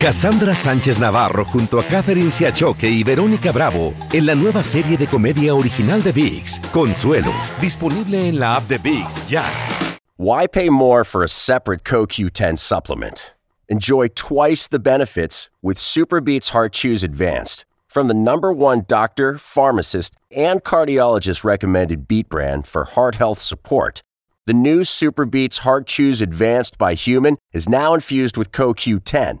Cassandra Sánchez Navarro junto a Catherine Siachoque y Verónica Bravo en la nueva serie de comedia original de VIX, Consuelo, disponible en la app de VIX ya. Why pay more for a separate CoQ10 supplement? Enjoy twice the benefits with Superbeats Heart Chews Advanced from the number one doctor, pharmacist, and cardiologist recommended beat brand for heart health support. The new Superbeats Heart Chews Advanced by Human is now infused with CoQ10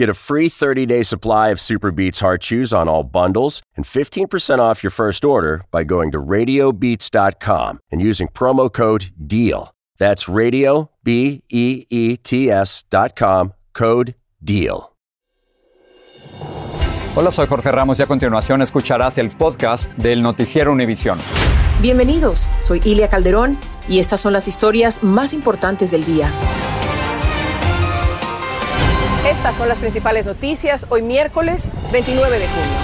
Get a free 30-day supply of Super Beats Heart Chews on all bundles and 15% off your first order by going to radiobeats.com and using promo code DEAL. That's radio b e e t s.com code DEAL. Hola, soy Jorge Ramos y a continuación escucharás el podcast del noticiero Univisión. Bienvenidos, soy Ilia Calderón y estas son las historias más importantes del día. Estas son las principales noticias hoy miércoles 29 de junio.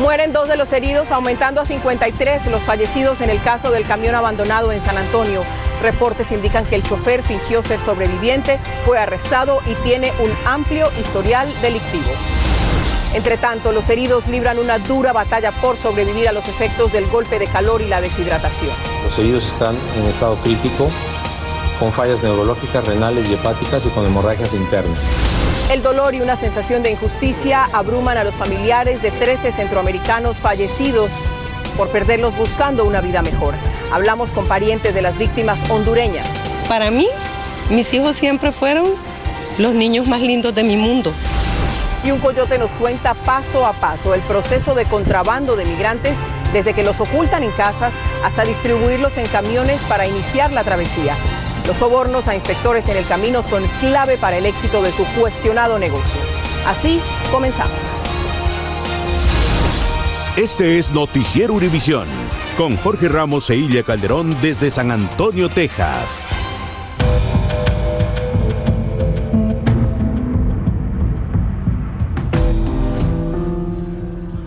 Mueren dos de los heridos, aumentando a 53 los fallecidos en el caso del camión abandonado en San Antonio. Reportes indican que el chofer fingió ser sobreviviente, fue arrestado y tiene un amplio historial delictivo. Entre tanto, los heridos libran una dura batalla por sobrevivir a los efectos del golpe de calor y la deshidratación. Los heridos están en estado crítico, con fallas neurológicas, renales y hepáticas y con hemorragias internas. El dolor y una sensación de injusticia abruman a los familiares de 13 centroamericanos fallecidos por perderlos buscando una vida mejor. Hablamos con parientes de las víctimas hondureñas. Para mí, mis hijos siempre fueron los niños más lindos de mi mundo. Y un coyote nos cuenta paso a paso el proceso de contrabando de migrantes desde que los ocultan en casas hasta distribuirlos en camiones para iniciar la travesía. Los sobornos a inspectores en el camino son clave para el éxito de su cuestionado negocio. Así comenzamos. Este es Noticiero Univisión, con Jorge Ramos e Calderón desde San Antonio, Texas.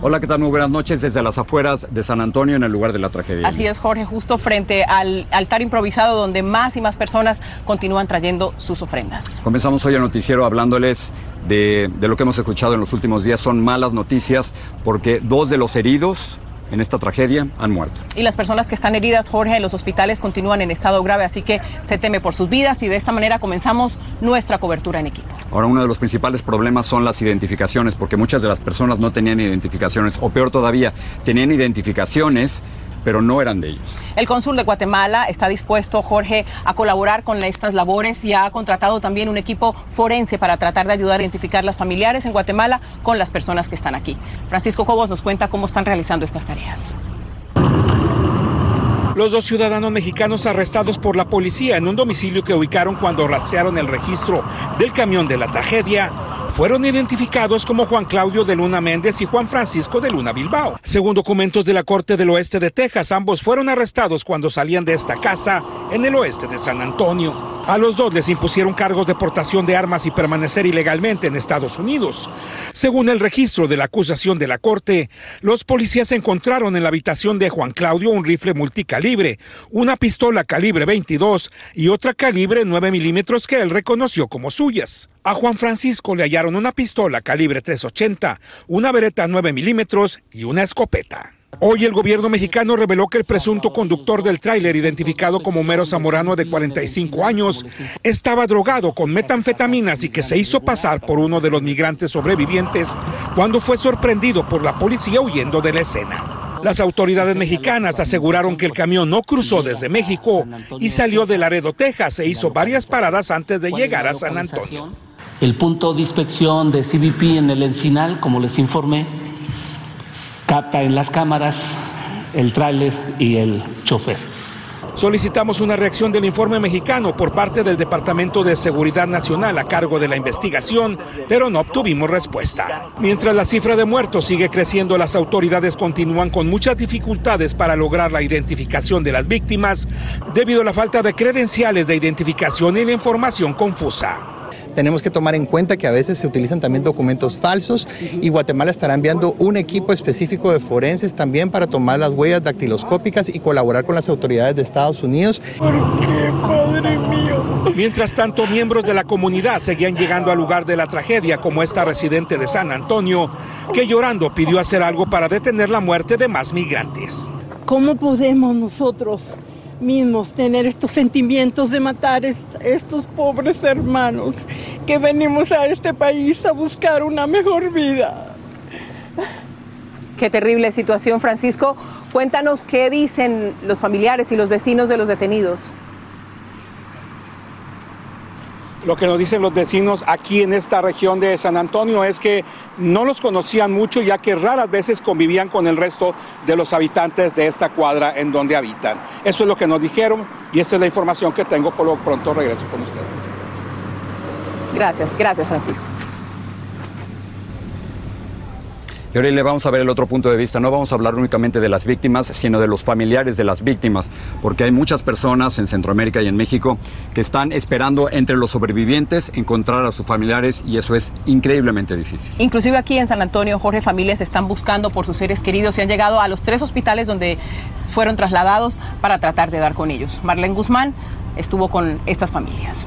Hola, ¿qué tal? Muy buenas noches desde las afueras de San Antonio, en el lugar de la tragedia. Así es, Jorge, justo frente al altar improvisado donde más y más personas continúan trayendo sus ofrendas. Comenzamos hoy el noticiero hablándoles de, de lo que hemos escuchado en los últimos días. Son malas noticias porque dos de los heridos en esta tragedia han muerto. Y las personas que están heridas, Jorge, en los hospitales continúan en estado grave, así que se teme por sus vidas y de esta manera comenzamos nuestra cobertura en equipo. Ahora, uno de los principales problemas son las identificaciones, porque muchas de las personas no tenían identificaciones, o peor todavía, tenían identificaciones pero no eran de ellos. El cónsul de Guatemala está dispuesto, Jorge, a colaborar con estas labores y ha contratado también un equipo forense para tratar de ayudar a identificar las familiares en Guatemala con las personas que están aquí. Francisco Cobos nos cuenta cómo están realizando estas tareas. Los dos ciudadanos mexicanos arrestados por la policía en un domicilio que ubicaron cuando rastrearon el registro del camión de la tragedia fueron identificados como Juan Claudio de Luna Méndez y Juan Francisco de Luna Bilbao. Según documentos de la Corte del Oeste de Texas, ambos fueron arrestados cuando salían de esta casa en el oeste de San Antonio. A los dos les impusieron cargos de portación de armas y permanecer ilegalmente en Estados Unidos. Según el registro de la acusación de la Corte, los policías encontraron en la habitación de Juan Claudio un rifle multicalibre, una pistola calibre 22 y otra calibre 9 milímetros que él reconoció como suyas. A Juan Francisco le hallaron una pistola calibre 380, una bereta 9 milímetros y una escopeta. Hoy el gobierno mexicano reveló que el presunto conductor del tráiler, identificado como Mero Zamorano de 45 años, estaba drogado con metanfetaminas y que se hizo pasar por uno de los migrantes sobrevivientes cuando fue sorprendido por la policía huyendo de la escena. Las autoridades mexicanas aseguraron que el camión no cruzó desde México y salió de Laredo, Texas e hizo varias paradas antes de llegar a San Antonio. El punto de inspección de CBP en el Encinal, como les informé, capta en las cámaras el tráiler y el chofer. Solicitamos una reacción del informe mexicano por parte del Departamento de Seguridad Nacional a cargo de la investigación, pero no obtuvimos respuesta. Mientras la cifra de muertos sigue creciendo, las autoridades continúan con muchas dificultades para lograr la identificación de las víctimas debido a la falta de credenciales de identificación y la información confusa. Tenemos que tomar en cuenta que a veces se utilizan también documentos falsos y Guatemala estará enviando un equipo específico de forenses también para tomar las huellas dactiloscópicas y colaborar con las autoridades de Estados Unidos. ¿Por qué, Padre mío? Mientras tanto, miembros de la comunidad seguían llegando al lugar de la tragedia, como esta residente de San Antonio, que llorando pidió hacer algo para detener la muerte de más migrantes. ¿Cómo podemos nosotros mismos tener estos sentimientos de matar a estos pobres hermanos que venimos a este país a buscar una mejor vida. Qué terrible situación, Francisco. Cuéntanos qué dicen los familiares y los vecinos de los detenidos. Lo que nos dicen los vecinos aquí en esta región de San Antonio es que no los conocían mucho ya que raras veces convivían con el resto de los habitantes de esta cuadra en donde habitan. Eso es lo que nos dijeron y esta es la información que tengo. Por lo pronto regreso con ustedes. Gracias, gracias Francisco. Y ahora le vamos a ver el otro punto de vista. No vamos a hablar únicamente de las víctimas, sino de los familiares de las víctimas, porque hay muchas personas en Centroamérica y en México que están esperando entre los sobrevivientes encontrar a sus familiares y eso es increíblemente difícil. Inclusive aquí en San Antonio, Jorge, familias están buscando por sus seres queridos y han llegado a los tres hospitales donde fueron trasladados para tratar de dar con ellos. Marlene Guzmán estuvo con estas familias.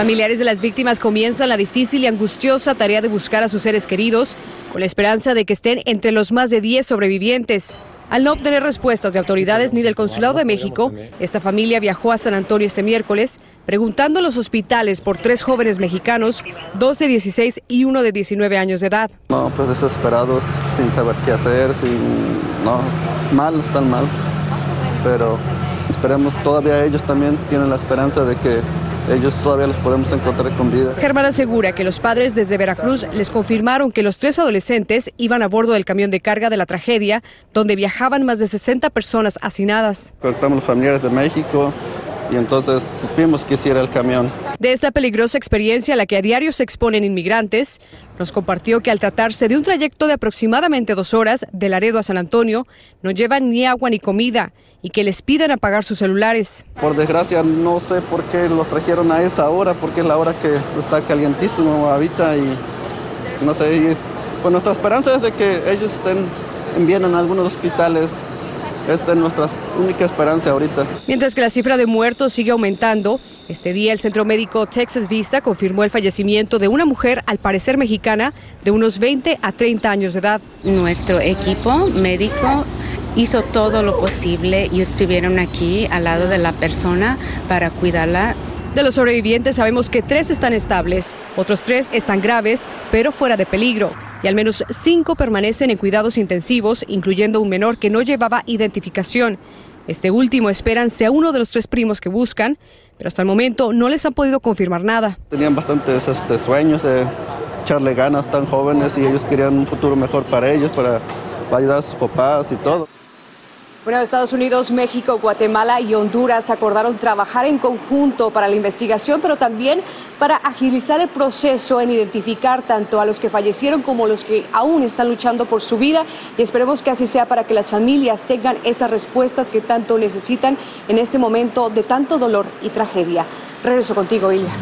Familiares de las víctimas comienzan la difícil y angustiosa tarea de buscar a sus seres queridos, con la esperanza de que estén entre los más de 10 sobrevivientes. Al no obtener respuestas de autoridades ni del Consulado de México, esta familia viajó a San Antonio este miércoles, preguntando a los hospitales por tres jóvenes mexicanos, dos de 16 y uno de 19 años de edad. No, pues desesperados, sin saber qué hacer, sin... No, mal, están mal. Pero esperemos, todavía ellos también tienen la esperanza de que ellos todavía los podemos encontrar con vida. Germán asegura que los padres desde Veracruz les confirmaron que los tres adolescentes iban a bordo del camión de carga de la tragedia, donde viajaban más de 60 personas hacinadas. Contactamos los familiares de México y entonces supimos que sí era el camión. De esta peligrosa experiencia a la que a diario se exponen inmigrantes, nos compartió que al tratarse de un trayecto de aproximadamente dos horas de Laredo a San Antonio, no llevan ni agua ni comida y que les pidan apagar sus celulares. Por desgracia no sé por qué los trajeron a esa hora, porque es la hora que está calientísimo ahorita y no sé, y, pues nuestra esperanza es de que ellos estén bien en algunos hospitales. Esta es nuestra única esperanza ahorita. Mientras que la cifra de muertos sigue aumentando, este día el Centro Médico Texas Vista confirmó el fallecimiento de una mujer, al parecer mexicana, de unos 20 a 30 años de edad. Nuestro equipo médico hizo todo lo posible y estuvieron aquí al lado de la persona para cuidarla. De los sobrevivientes sabemos que tres están estables, otros tres están graves, pero fuera de peligro, y al menos cinco permanecen en cuidados intensivos, incluyendo un menor que no llevaba identificación. Este último esperan sea uno de los tres primos que buscan, pero hasta el momento no les han podido confirmar nada. Tenían bastantes este, sueños de echarle ganas tan jóvenes y ellos querían un futuro mejor para ellos, para, para ayudar a sus papás y todo. Bueno, Estados Unidos, México, Guatemala y Honduras acordaron trabajar en conjunto para la investigación, pero también para agilizar el proceso en identificar tanto a los que fallecieron como a los que aún están luchando por su vida. Y esperemos que así sea para que las familias tengan esas respuestas que tanto necesitan en este momento de tanto dolor y tragedia. Regreso contigo, Ilya.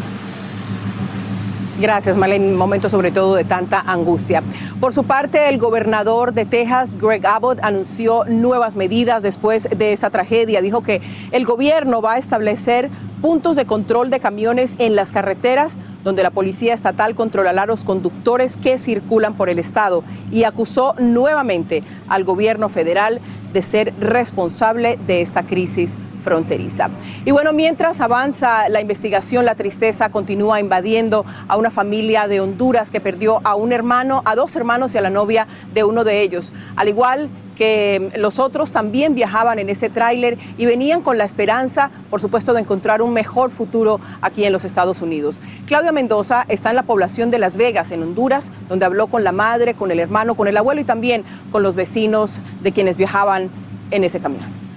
Gracias, Malén. Momento sobre todo de tanta angustia. Por su parte, el gobernador de Texas, Greg Abbott, anunció nuevas medidas después de esta tragedia. Dijo que el gobierno va a establecer puntos de control de camiones en las carreteras donde la policía estatal controlará a los conductores que circulan por el estado y acusó nuevamente al gobierno federal de ser responsable de esta crisis fronteriza. Y bueno, mientras avanza la investigación, la tristeza continúa invadiendo a una familia de Honduras que perdió a un hermano, a dos hermanos y a la novia de uno de ellos. Al igual que los otros también viajaban en ese tráiler y venían con la esperanza, por supuesto, de encontrar un mejor futuro aquí en los Estados Unidos. Claudia Mendoza está en la población de Las Vegas, en Honduras, donde habló con la madre, con el hermano, con el abuelo y también con los vecinos de quienes viajaban en ese camión.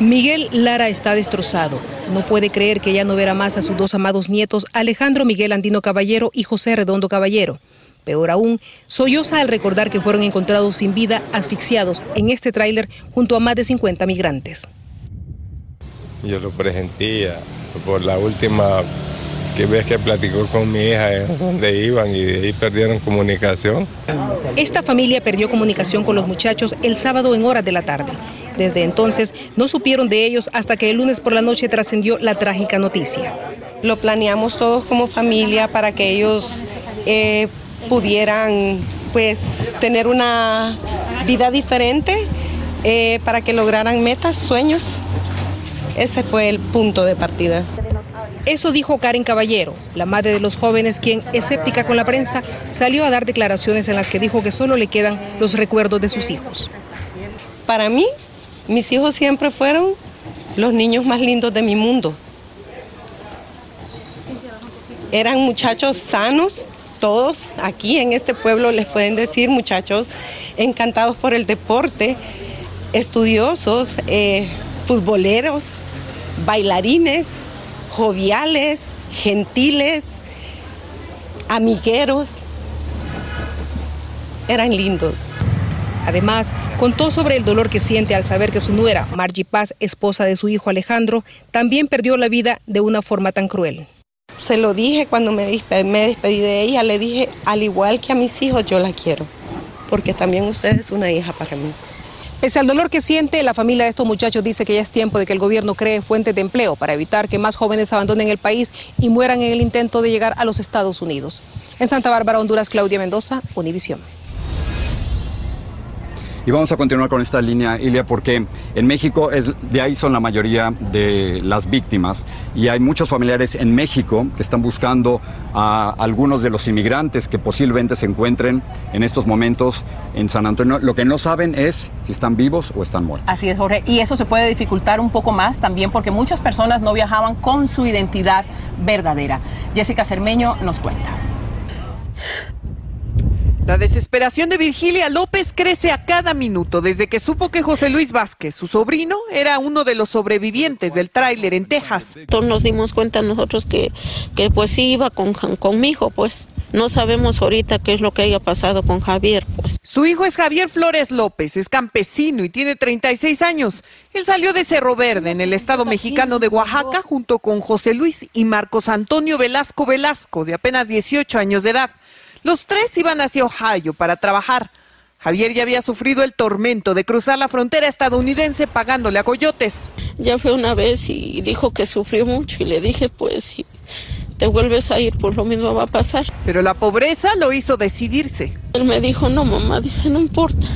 Miguel Lara está destrozado. No puede creer que ya no verá más a sus dos amados nietos, Alejandro Miguel Andino Caballero y José Redondo Caballero. Peor aún, solloza al recordar que fueron encontrados sin vida, asfixiados en este tráiler junto a más de 50 migrantes. Yo lo presentía por la última que vez que platicó con mi hija en donde iban y de ahí perdieron comunicación. Esta familia perdió comunicación con los muchachos el sábado en horas de la tarde. Desde entonces no supieron de ellos hasta que el lunes por la noche trascendió la trágica noticia. Lo planeamos todos como familia para que ellos eh, pudieran pues tener una vida diferente, eh, para que lograran metas, sueños. Ese fue el punto de partida. Eso dijo Karen Caballero, la madre de los jóvenes, quien, escéptica con la prensa, salió a dar declaraciones en las que dijo que solo le quedan los recuerdos de sus hijos. Para mí, mis hijos siempre fueron los niños más lindos de mi mundo. Eran muchachos sanos, todos aquí en este pueblo les pueden decir muchachos encantados por el deporte, estudiosos, eh, futboleros, bailarines joviales, gentiles, amigueros. Eran lindos. Además, contó sobre el dolor que siente al saber que su nuera, Margie Paz, esposa de su hijo Alejandro, también perdió la vida de una forma tan cruel. Se lo dije cuando me despedí de ella, le dije, al igual que a mis hijos, yo la quiero, porque también usted es una hija para mí. Pese al dolor que siente, la familia de estos muchachos dice que ya es tiempo de que el gobierno cree fuentes de empleo para evitar que más jóvenes abandonen el país y mueran en el intento de llegar a los Estados Unidos. En Santa Bárbara, Honduras, Claudia Mendoza, Univisión. Y vamos a continuar con esta línea, Ilia, porque en México de ahí son la mayoría de las víctimas y hay muchos familiares en México que están buscando a algunos de los inmigrantes que posiblemente se encuentren en estos momentos en San Antonio. Lo que no saben es si están vivos o están muertos. Así es, Jorge. Y eso se puede dificultar un poco más también porque muchas personas no viajaban con su identidad verdadera. Jessica Cermeño nos cuenta. La desesperación de Virgilia López crece a cada minuto desde que supo que José Luis Vázquez, su sobrino, era uno de los sobrevivientes del tráiler en Texas. Todos nos dimos cuenta nosotros que, que pues sí iba con, con mi hijo, pues. No sabemos ahorita qué es lo que haya pasado con Javier, pues. Su hijo es Javier Flores López, es campesino y tiene 36 años. Él salió de Cerro Verde, en el estado mexicano de Oaxaca, junto con José Luis y Marcos Antonio Velasco Velasco, de apenas 18 años de edad. Los tres iban hacia Ohio para trabajar. Javier ya había sufrido el tormento de cruzar la frontera estadounidense pagándole a coyotes. Ya fue una vez y dijo que sufrió mucho y le dije, pues si te vuelves a ir, pues lo mismo va a pasar. Pero la pobreza lo hizo decidirse. Él me dijo, no mamá, dice, no importa.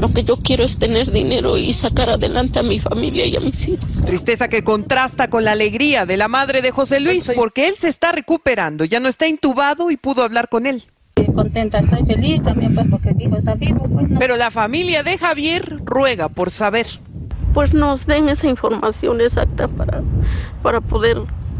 Lo que yo quiero es tener dinero y sacar adelante a mi familia y a mis hijos. Tristeza que contrasta con la alegría de la madre de José Luis, porque él se está recuperando, ya no está intubado y pudo hablar con él. Contenta, estoy feliz también pues porque mi hijo está vivo. Pues, Pero la familia de Javier ruega por saber. Pues nos den esa información exacta para, para poder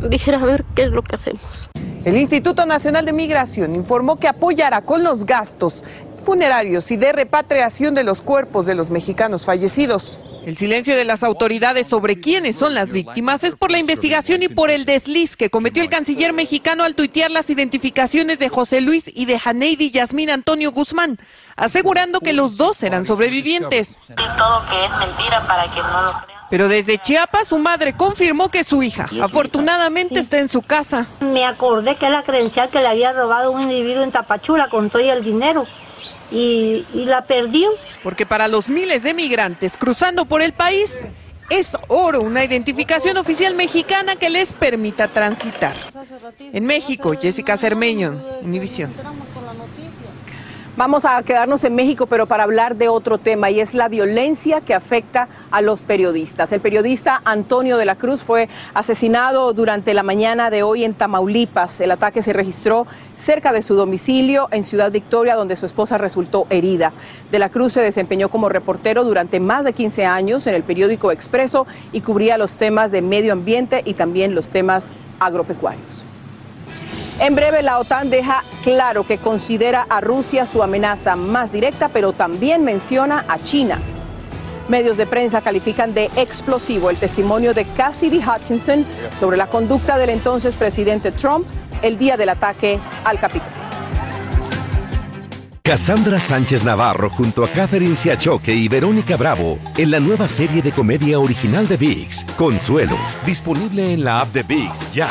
dijera a ver qué es lo que hacemos. El Instituto Nacional de Migración informó que apoyará con los gastos funerarios y de repatriación de los cuerpos de los mexicanos fallecidos. El silencio de las autoridades sobre quiénes son las víctimas es por la investigación y por el desliz que cometió el canciller mexicano al tuitear las identificaciones de José Luis y de Janeidi Yasmín Antonio Guzmán, asegurando que los dos eran sobrevivientes. Todo que es mentira para que no lo crean. Pero desde Chiapas su madre confirmó que su hija afortunadamente está en su casa. Me acordé que la credencial que le había robado un individuo en Tapachula con todo el dinero y, y la perdió. Porque para los miles de migrantes cruzando por el país es oro una identificación oficial mexicana que les permita transitar. En México, Jessica Cermeño, Univisión. Vamos a quedarnos en México, pero para hablar de otro tema, y es la violencia que afecta a los periodistas. El periodista Antonio de la Cruz fue asesinado durante la mañana de hoy en Tamaulipas. El ataque se registró cerca de su domicilio en Ciudad Victoria, donde su esposa resultó herida. De la Cruz se desempeñó como reportero durante más de 15 años en el periódico Expreso y cubría los temas de medio ambiente y también los temas agropecuarios. En breve, la OTAN deja claro que considera a Rusia su amenaza más directa, pero también menciona a China. Medios de prensa califican de explosivo el testimonio de Cassidy Hutchinson sobre la conducta del entonces presidente Trump el día del ataque al Capitolio. Cassandra Sánchez Navarro junto a Catherine Siachoque y Verónica Bravo en la nueva serie de comedia original de VIX, Consuelo, disponible en la app de VIX ya.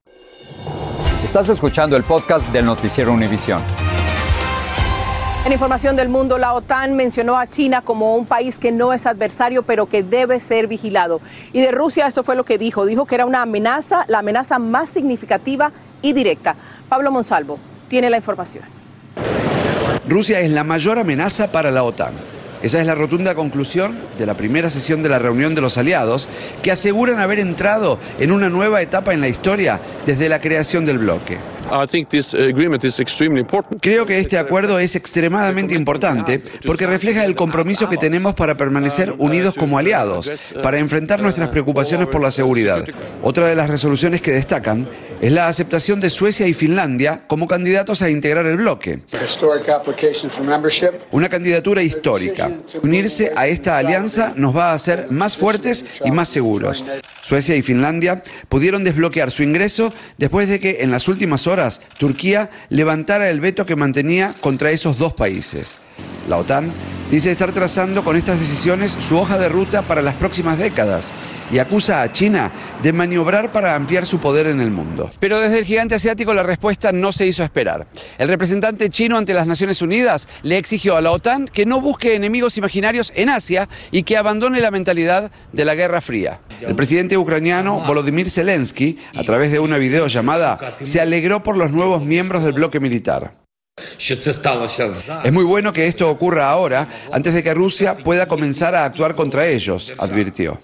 Estás escuchando el podcast del Noticiero Univisión. En información del mundo, la OTAN mencionó a China como un país que no es adversario, pero que debe ser vigilado. Y de Rusia, esto fue lo que dijo. Dijo que era una amenaza, la amenaza más significativa y directa. Pablo Monsalvo tiene la información. Rusia es la mayor amenaza para la OTAN. Esa es la rotunda conclusión de la primera sesión de la reunión de los aliados, que aseguran haber entrado en una nueva etapa en la historia desde la creación del bloque. Creo que este acuerdo es extremadamente importante porque refleja el compromiso que tenemos para permanecer unidos como aliados, para enfrentar nuestras preocupaciones por la seguridad. Otra de las resoluciones que destacan es la aceptación de Suecia y Finlandia como candidatos a integrar el bloque. Una candidatura histórica. Unirse a esta alianza nos va a hacer más fuertes y más seguros. Suecia y Finlandia pudieron desbloquear su ingreso después de que en las últimas horas Turquía levantara el veto que mantenía contra esos dos países. La OTAN dice estar trazando con estas decisiones su hoja de ruta para las próximas décadas y acusa a China de maniobrar para ampliar su poder en el mundo. Pero desde el gigante asiático la respuesta no se hizo esperar. El representante chino ante las Naciones Unidas le exigió a la OTAN que no busque enemigos imaginarios en Asia y que abandone la mentalidad de la Guerra Fría. El presidente ucraniano Volodymyr Zelensky, a través de una videollamada, se alegró por los nuevos miembros del bloque militar. Es muy bueno que esto ocurra ahora, antes de que Rusia pueda comenzar a actuar contra ellos, advirtió.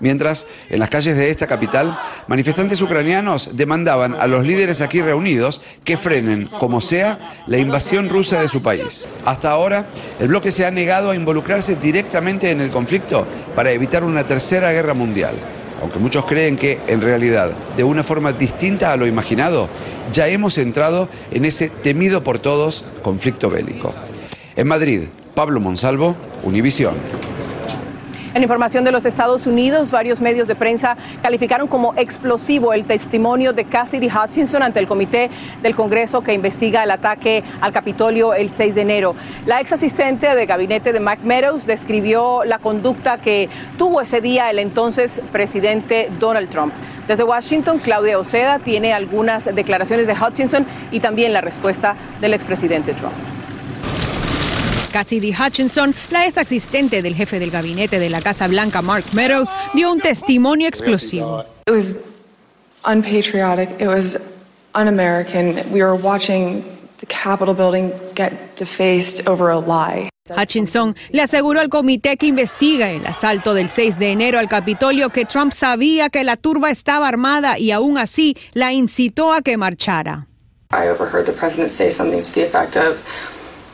Mientras, en las calles de esta capital, manifestantes ucranianos demandaban a los líderes aquí reunidos que frenen, como sea, la invasión rusa de su país. Hasta ahora, el bloque se ha negado a involucrarse directamente en el conflicto para evitar una tercera guerra mundial. Aunque muchos creen que, en realidad, de una forma distinta a lo imaginado, ya hemos entrado en ese temido por todos conflicto bélico. En Madrid, Pablo Monsalvo, Univisión. En información de los Estados Unidos, varios medios de prensa calificaron como explosivo el testimonio de Cassidy Hutchinson ante el comité del Congreso que investiga el ataque al Capitolio el 6 de enero. La ex asistente de gabinete de Mike Meadows describió la conducta que tuvo ese día el entonces presidente Donald Trump. Desde Washington, Claudia Oceda tiene algunas declaraciones de Hutchinson y también la respuesta del expresidente Trump. Cassidy Hutchinson, la ex asistente del jefe del gabinete de la Casa Blanca, Mark Meadows, dio un testimonio explosivo. It was unpatriotic. It was un-American. We were watching the Capitol building get defaced over a lie. Hutchinson le aseguró al comité que investiga el asalto del 6 de enero al Capitolio que Trump sabía que la turba estaba armada y aún así la incitó a que marchara. I overheard the president say something to the effect of,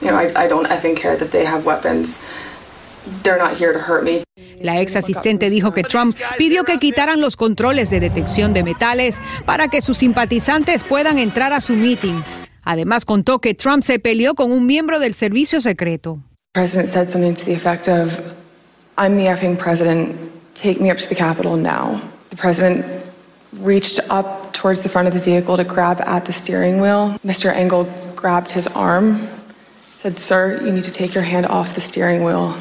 you know, I, I don't effing care that they have weapons. They're not here to hurt me. La ex asistente dijo que Trump pidió que quitaran los controles de detección de metales para que sus simpatizantes puedan entrar a su meeting. Además contó que Trump se peleó con un miembro del servicio secreto. The president said something to the effect of, I'm the effing president. Take me up to the Capitol now. The president reached up towards the front of the vehicle to grab at the steering wheel. Mr. Engel grabbed his arm said, Sir, you need to take your hand off the steering wheel.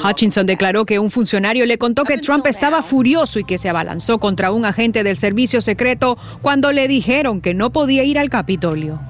Hutchinson declaró que un funcionario le contó que Trump estaba furioso y que se abalanzó contra un agente del servicio secreto cuando le dijeron que no podía ir al Capitolio.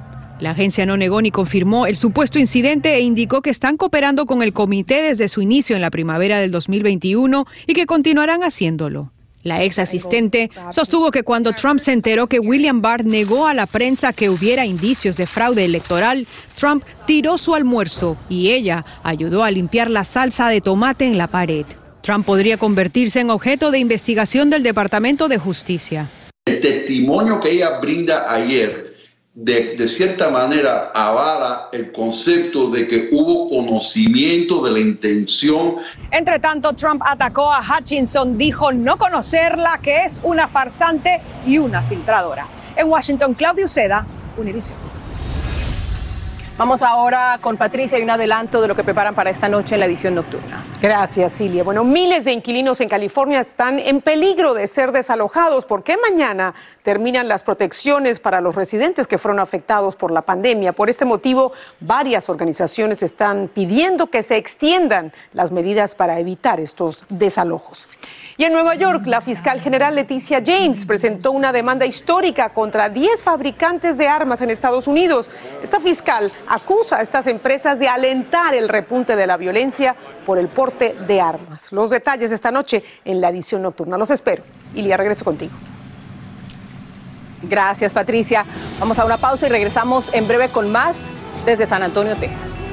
La agencia no negó ni confirmó el supuesto incidente e indicó que están cooperando con el comité desde su inicio en la primavera del 2021 y que continuarán haciéndolo. La ex asistente sostuvo que cuando Trump se enteró que William Barr negó a la prensa que hubiera indicios de fraude electoral, Trump tiró su almuerzo y ella ayudó a limpiar la salsa de tomate en la pared. Trump podría convertirse en objeto de investigación del Departamento de Justicia. El testimonio que ella brinda ayer de, cierta manera avala el concepto de que hubo conocimiento de la intención. Entre tanto, Trump atacó a Hutchinson, dijo no conocerla, que es una farsante y una filtradora. En Washington, Claudio Seda, Univision. Vamos ahora con Patricia y un adelanto de lo que preparan para esta noche en la edición nocturna. Gracias, Silvia. Bueno, miles de inquilinos en California están en peligro de ser desalojados porque mañana terminan las protecciones para los residentes que fueron afectados por la pandemia. Por este motivo, varias organizaciones están pidiendo que se extiendan las medidas para evitar estos desalojos. Y en Nueva York, la fiscal general Leticia James presentó una demanda histórica contra 10 fabricantes de armas en Estados Unidos. Esta fiscal acusa a estas empresas de alentar el repunte de la violencia por el porte de armas. Los detalles esta noche en la edición nocturna. Los espero. Ilia, regreso contigo. Gracias, Patricia. Vamos a una pausa y regresamos en breve con más desde San Antonio, Texas.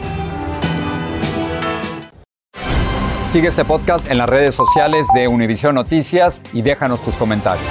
Sigue este podcast en las redes sociales de Univision Noticias y déjanos tus comentarios.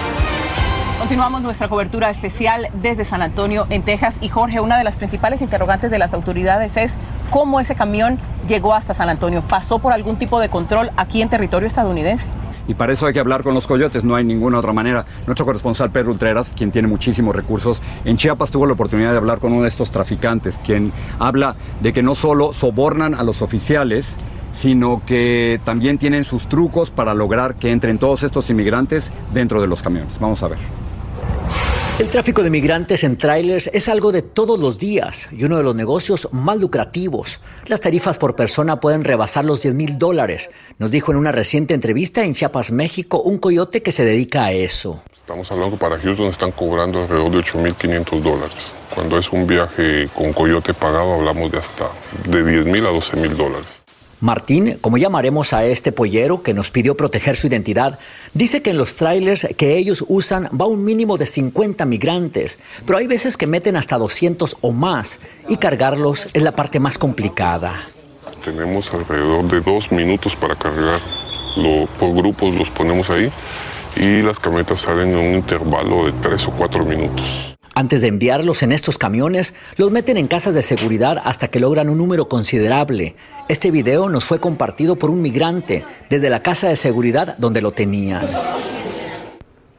Continuamos nuestra cobertura especial desde San Antonio, en Texas. Y Jorge, una de las principales interrogantes de las autoridades es cómo ese camión llegó hasta San Antonio. ¿Pasó por algún tipo de control aquí en territorio estadounidense? Y para eso hay que hablar con los coyotes, no hay ninguna otra manera. Nuestro corresponsal Pedro Ultreras, quien tiene muchísimos recursos, en Chiapas tuvo la oportunidad de hablar con uno de estos traficantes, quien habla de que no solo sobornan a los oficiales, sino que también tienen sus trucos para lograr que entren todos estos inmigrantes dentro de los camiones. Vamos a ver. El tráfico de migrantes en trailers es algo de todos los días y uno de los negocios más lucrativos. Las tarifas por persona pueden rebasar los 10 mil dólares, nos dijo en una reciente entrevista en Chiapas, México, un coyote que se dedica a eso. Estamos hablando para Houston están cobrando alrededor de 8.500 dólares. Cuando es un viaje con coyote pagado hablamos de hasta de 10 mil a 12 mil dólares. Martín, como llamaremos a este pollero que nos pidió proteger su identidad, dice que en los trailers que ellos usan va un mínimo de 50 migrantes, pero hay veces que meten hasta 200 o más y cargarlos es la parte más complicada. Tenemos alrededor de dos minutos para cargar. por grupos los ponemos ahí y las camionetas salen en un intervalo de tres o cuatro minutos. Antes de enviarlos en estos camiones, los meten en casas de seguridad hasta que logran un número considerable. Este video nos fue compartido por un migrante desde la casa de seguridad donde lo tenían.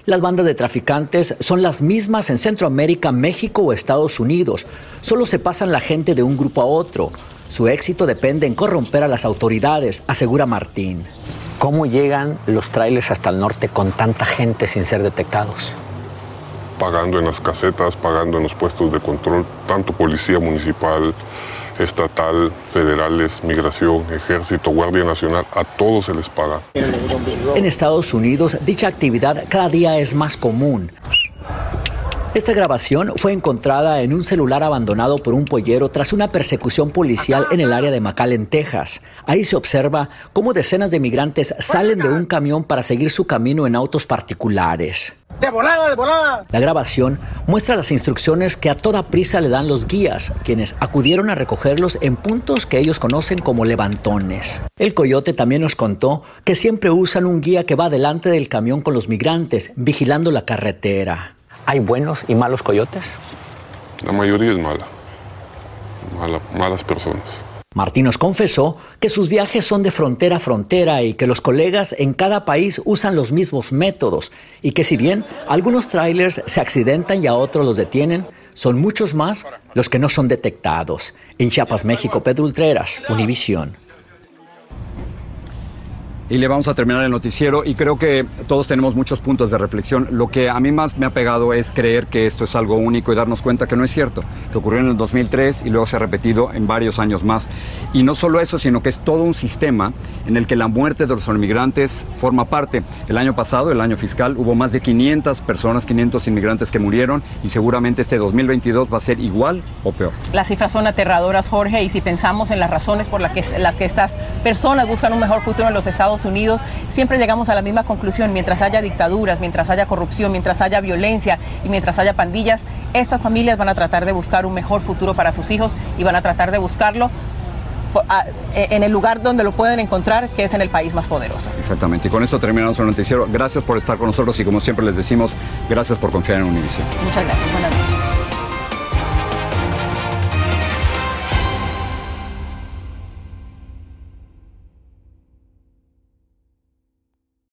Las bandas de traficantes son las mismas en Centroamérica, México o Estados Unidos. Solo se pasan la gente de un grupo a otro. Su éxito depende en corromper a las autoridades, asegura Martín. ¿Cómo llegan los trailers hasta el norte con tanta gente sin ser detectados? pagando en las casetas, pagando en los puestos de control, tanto policía municipal, estatal, federales, migración, ejército, guardia nacional, a todos se les paga. En Estados Unidos, dicha actividad cada día es más común. Esta grabación fue encontrada en un celular abandonado por un pollero tras una persecución policial en el área de McAllen, Texas. Ahí se observa cómo decenas de migrantes salen de un camión para seguir su camino en autos particulares. ¡De volada, de volada! La grabación muestra las instrucciones que a toda prisa le dan los guías, quienes acudieron a recogerlos en puntos que ellos conocen como levantones. El coyote también nos contó que siempre usan un guía que va delante del camión con los migrantes, vigilando la carretera. ¿Hay buenos y malos coyotes? La mayoría es mala. malas personas. Martín nos confesó que sus viajes son de frontera a frontera y que los colegas en cada país usan los mismos métodos y que si bien algunos trailers se accidentan y a otros los detienen, son muchos más los que no son detectados. En Chiapas, México, Pedro Ultreras, Univisión. Y le vamos a terminar el noticiero y creo que todos tenemos muchos puntos de reflexión. Lo que a mí más me ha pegado es creer que esto es algo único y darnos cuenta que no es cierto, que ocurrió en el 2003 y luego se ha repetido en varios años más. Y no solo eso, sino que es todo un sistema en el que la muerte de los inmigrantes forma parte. El año pasado, el año fiscal, hubo más de 500 personas, 500 inmigrantes que murieron y seguramente este 2022 va a ser igual o peor. Las cifras son aterradoras, Jorge, y si pensamos en las razones por las que, las que estas personas buscan un mejor futuro en los Estados Unidos, siempre llegamos a la misma conclusión. Mientras haya dictaduras, mientras haya corrupción, mientras haya violencia y mientras haya pandillas, estas familias van a tratar de buscar un mejor futuro para sus hijos y van a tratar de buscarlo en el lugar donde lo pueden encontrar, que es en el país más poderoso. Exactamente. Y con esto terminamos el noticiero. Gracias por estar con nosotros y como siempre les decimos, gracias por confiar en Univision. Muchas gracias. Buenas noches.